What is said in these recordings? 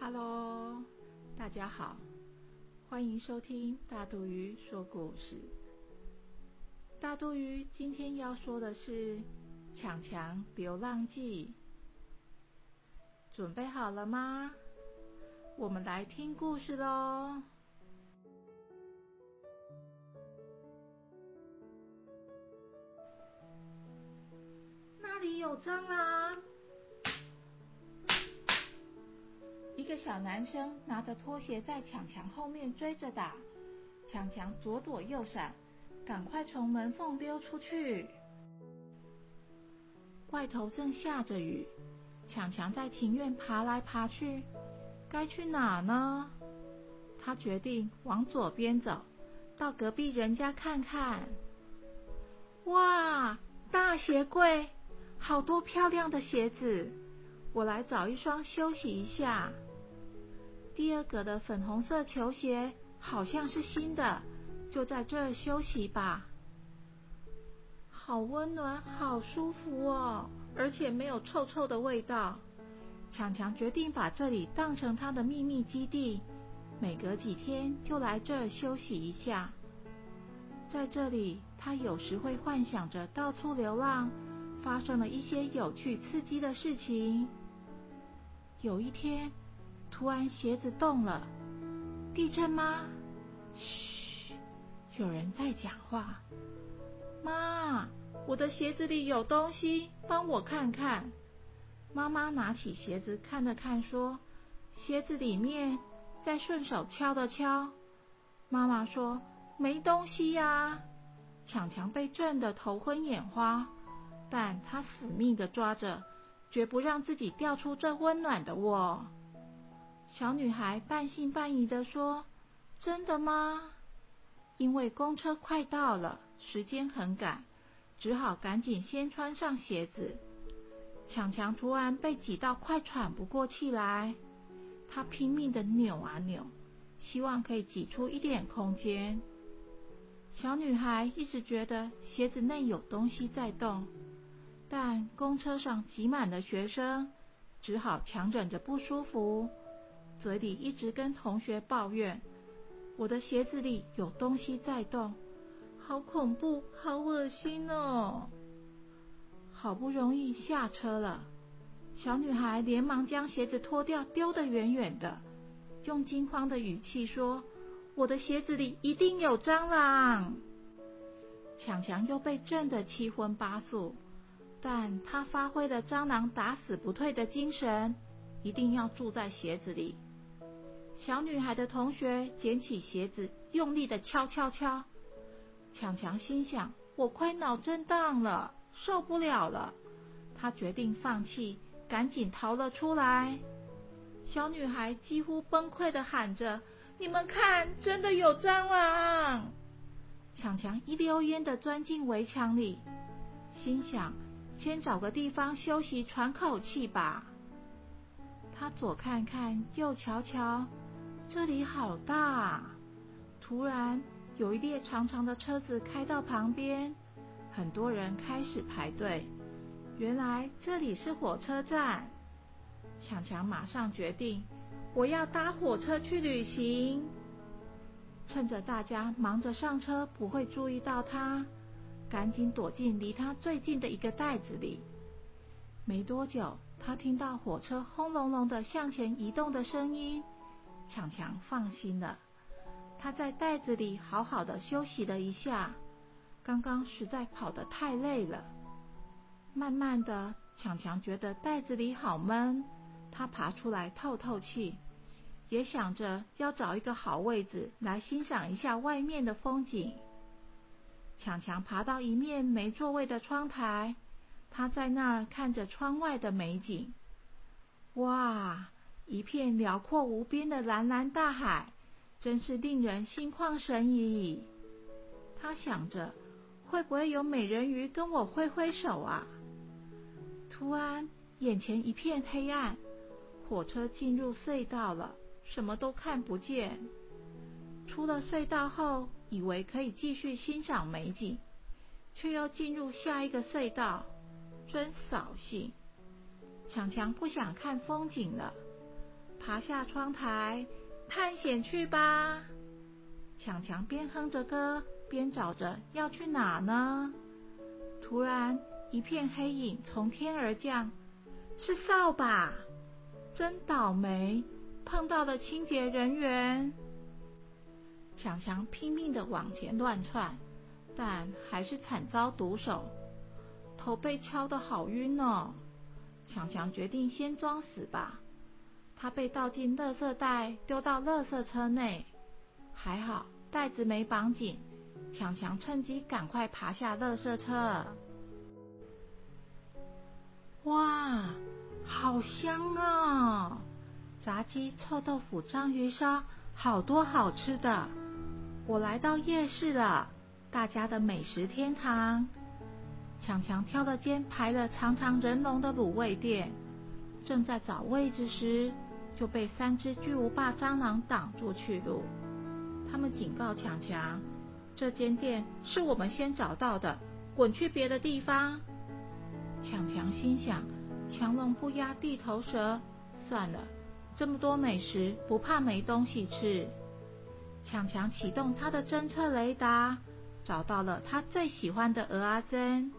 Hello，大家好，欢迎收听大肚鱼说故事。大肚鱼今天要说的是《强强流浪记》，准备好了吗？我们来听故事喽。那里有蟑螂！一个小男生拿着拖鞋在强强后面追着打，强强左躲右闪，赶快从门缝溜出去。外头正下着雨，强强在庭院爬来爬去，该去哪呢？他决定往左边走，到隔壁人家看看。哇，大鞋柜！好多漂亮的鞋子，我来找一双休息一下。第二个的粉红色球鞋好像是新的，就在这儿休息吧。好温暖，好舒服哦，而且没有臭臭的味道。强强决定把这里当成他的秘密基地，每隔几天就来这儿休息一下。在这里，他有时会幻想着到处流浪。发生了一些有趣刺激的事情。有一天，突然鞋子动了，地震吗？嘘，有人在讲话。妈，我的鞋子里有东西，帮我看看。妈妈拿起鞋子看了看，说：“鞋子里面。”再顺手敲了敲。妈妈说：“没东西呀。”强强被震得头昏眼花。但他死命的抓着，绝不让自己掉出这温暖的窝。小女孩半信半疑的说：“真的吗？”因为公车快到了，时间很赶，只好赶紧先穿上鞋子。强强突然被挤到快喘不过气来，他拼命的扭啊扭，希望可以挤出一点空间。小女孩一直觉得鞋子内有东西在动。但公车上挤满了学生，只好强忍着不舒服，嘴里一直跟同学抱怨：“我的鞋子里有东西在动，好恐怖，好恶心哦！”好不容易下车了，小女孩连忙将鞋子脱掉，丢得远远的，用惊慌的语气说：“我的鞋子里一定有蟑螂！”强强又被震得七荤八素。但他发挥了蟑螂打死不退的精神，一定要住在鞋子里。小女孩的同学捡起鞋子，用力的敲敲敲。强强心想：我快脑震荡了，受不了了。他决定放弃，赶紧逃了出来。小女孩几乎崩溃的喊着：“你们看，真的有蟑螂！”强强一溜烟的钻进围墙里，心想。先找个地方休息喘口气吧。他左看看，右瞧瞧，这里好大。突然，有一列长长的车子开到旁边，很多人开始排队。原来这里是火车站。强强马上决定，我要搭火车去旅行。趁着大家忙着上车，不会注意到他。赶紧躲进离他最近的一个袋子里。没多久，他听到火车轰隆隆的向前移动的声音，强强放心了。他在袋子里好好的休息了一下，刚刚实在跑得太累了。慢慢的，强强觉得袋子里好闷，他爬出来透透气，也想着要找一个好位置来欣赏一下外面的风景。强强爬到一面没座位的窗台，他在那儿看着窗外的美景。哇，一片辽阔无边的蓝蓝大海，真是令人心旷神怡。他想着，会不会有美人鱼跟我挥挥手啊？突然，眼前一片黑暗，火车进入隧道了，什么都看不见。出了隧道后。以为可以继续欣赏美景，却又进入下一个隧道，真扫兴。强强不想看风景了，爬下窗台，探险去吧！强强边哼着歌，边找着要去哪呢？突然，一片黑影从天而降，是扫把！真倒霉，碰到了清洁人员。强强拼命的往前乱窜，但还是惨遭毒手，头被敲得好晕哦。强强决定先装死吧。他被倒进垃圾袋，丢到垃圾车内。还好袋子没绑紧，强强趁机赶快爬下垃圾车。哇，好香啊！炸鸡、臭豆腐、章鱼烧，好多好吃的。我来到夜市了，大家的美食天堂。强强挑了间排了长长人龙的卤味店，正在找位置时。就被三只巨无霸蟑螂挡住去路。他们警告强强：“这间店是我们先找到的，滚去别的地方。”强强心想：“强龙不压地头蛇，算了，这么多美食，不怕没东西吃。”强强启动他的侦测雷达，找到了他最喜欢的鹅阿珍。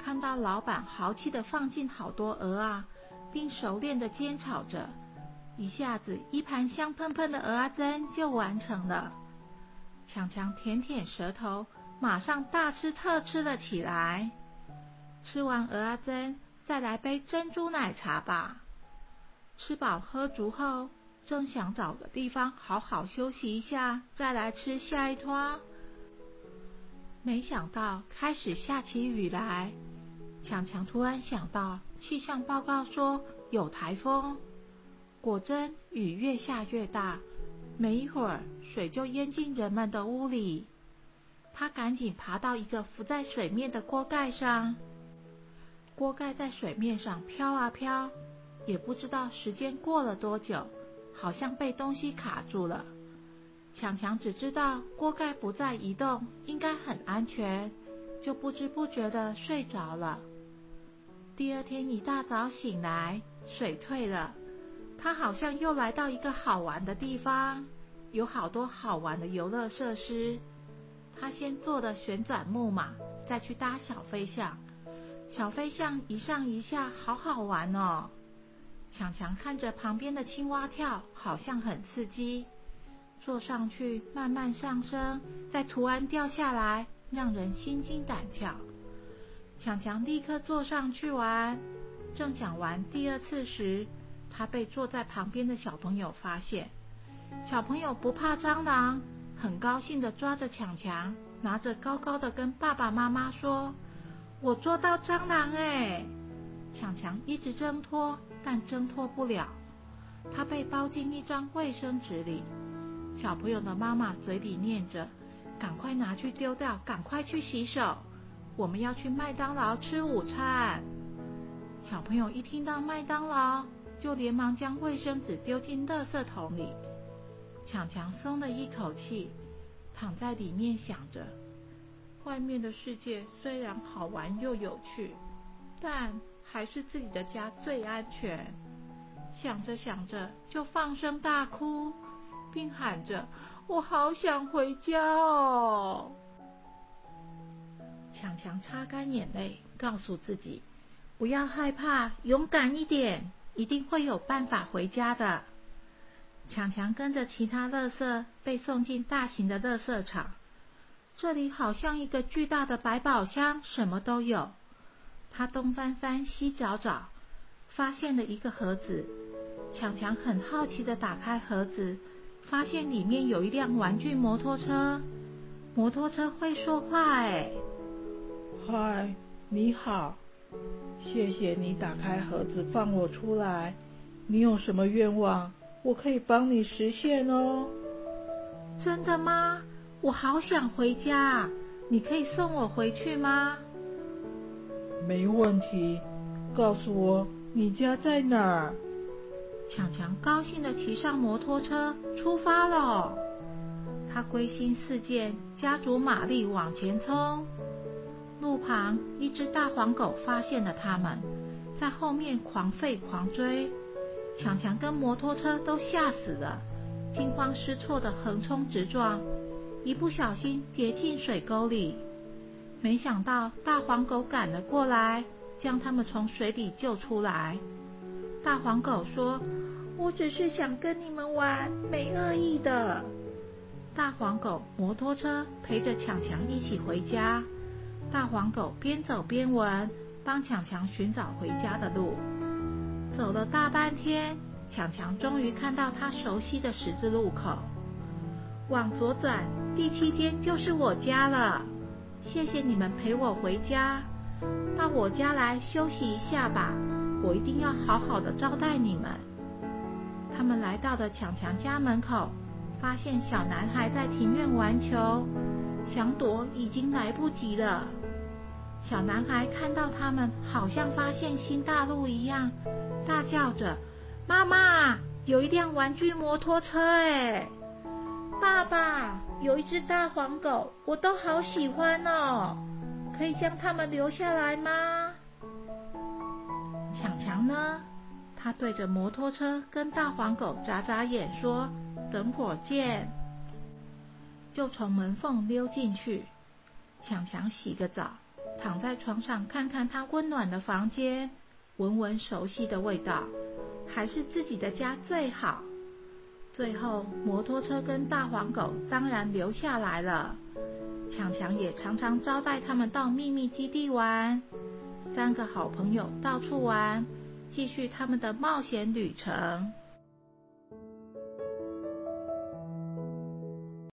看到老板豪气的放进好多鹅啊，并熟练的煎炒着。一下子，一盘香喷喷的鹅阿珍就完成了。强强舔舔舌头，马上大吃特吃了起来。吃完鹅阿珍，再来杯珍珠奶茶吧。吃饱喝足后，正想找个地方好好休息一下，再来吃下一托。没想到开始下起雨来。强强突然想到，气象报告说有台风。果真，雨越下越大，没一会儿，水就淹进人们的屋里。他赶紧爬到一个浮在水面的锅盖上，锅盖在水面上飘啊飘，也不知道时间过了多久，好像被东西卡住了。强强只知道锅盖不再移动，应该很安全，就不知不觉的睡着了。第二天一大早醒来，水退了。他好像又来到一个好玩的地方，有好多好玩的游乐设施。他先坐的旋转木马，再去搭小飞象。小飞象一上一下，好好玩哦。强强看着旁边的青蛙跳，好像很刺激。坐上去慢慢上升，再突然掉下来，让人心惊胆跳。强强立刻坐上去玩，正想玩第二次时。他被坐在旁边的小朋友发现，小朋友不怕蟑螂，很高兴的抓着强强，拿着高高的跟爸爸妈妈说：“我捉到蟑螂哎！”强强一直挣脱，但挣脱不了，他被包进一张卫生纸里。小朋友的妈妈嘴里念着：“赶快拿去丢掉，赶快去洗手，我们要去麦当劳吃午餐。”小朋友一听到麦当劳，就连忙将卫生纸丢进垃圾桶里，强强松了一口气，躺在里面想着：外面的世界虽然好玩又有趣，但还是自己的家最安全。想着想着，就放声大哭，并喊着：“我好想回家哦！”强强擦干眼泪，告诉自己：不要害怕，勇敢一点。一定会有办法回家的。强强跟着其他乐色被送进大型的乐色场，这里好像一个巨大的百宝箱，什么都有。他东翻翻西找找，发现了一个盒子。强强很好奇的打开盒子，发现里面有一辆玩具摩托车。摩托车会说话哎！嗨，你好。谢谢你打开盒子放我出来。你有什么愿望，我可以帮你实现哦。真的吗？我好想回家，你可以送我回去吗？没问题，告诉我你家在哪儿。强强高兴的骑上摩托车出发了。他归心似箭，加足马力往前冲。路旁，一只大黄狗发现了他们，在后面狂吠狂追。强强跟摩托车都吓死了，惊慌失措的横冲直撞，一不小心跌进水沟里。没想到大黄狗赶了过来，将他们从水里救出来。大黄狗说：“我只是想跟你们玩，没恶意的。”大黄狗摩托车陪着强强一起回家。大黄狗边走边闻，帮强强寻找回家的路。走了大半天，强强终于看到他熟悉的十字路口。往左转，第七间就是我家了。谢谢你们陪我回家，到我家来休息一下吧。我一定要好好的招待你们。他们来到了强强家门口，发现小男孩在庭院玩球，想躲已经来不及了。小男孩看到他们，好像发现新大陆一样，大叫着：“妈妈，有一辆玩具摩托车哎！爸爸，有一只大黄狗，我都好喜欢哦，可以将它们留下来吗？”强强呢？他对着摩托车跟大黄狗眨眨眼，说：“等会见。”就从门缝溜进去。强强洗个澡。躺在床上，看看他温暖的房间，闻闻熟悉的味道，还是自己的家最好。最后，摩托车跟大黄狗当然留下来了。强强也常常招待他们到秘密基地玩。三个好朋友到处玩，继续他们的冒险旅程。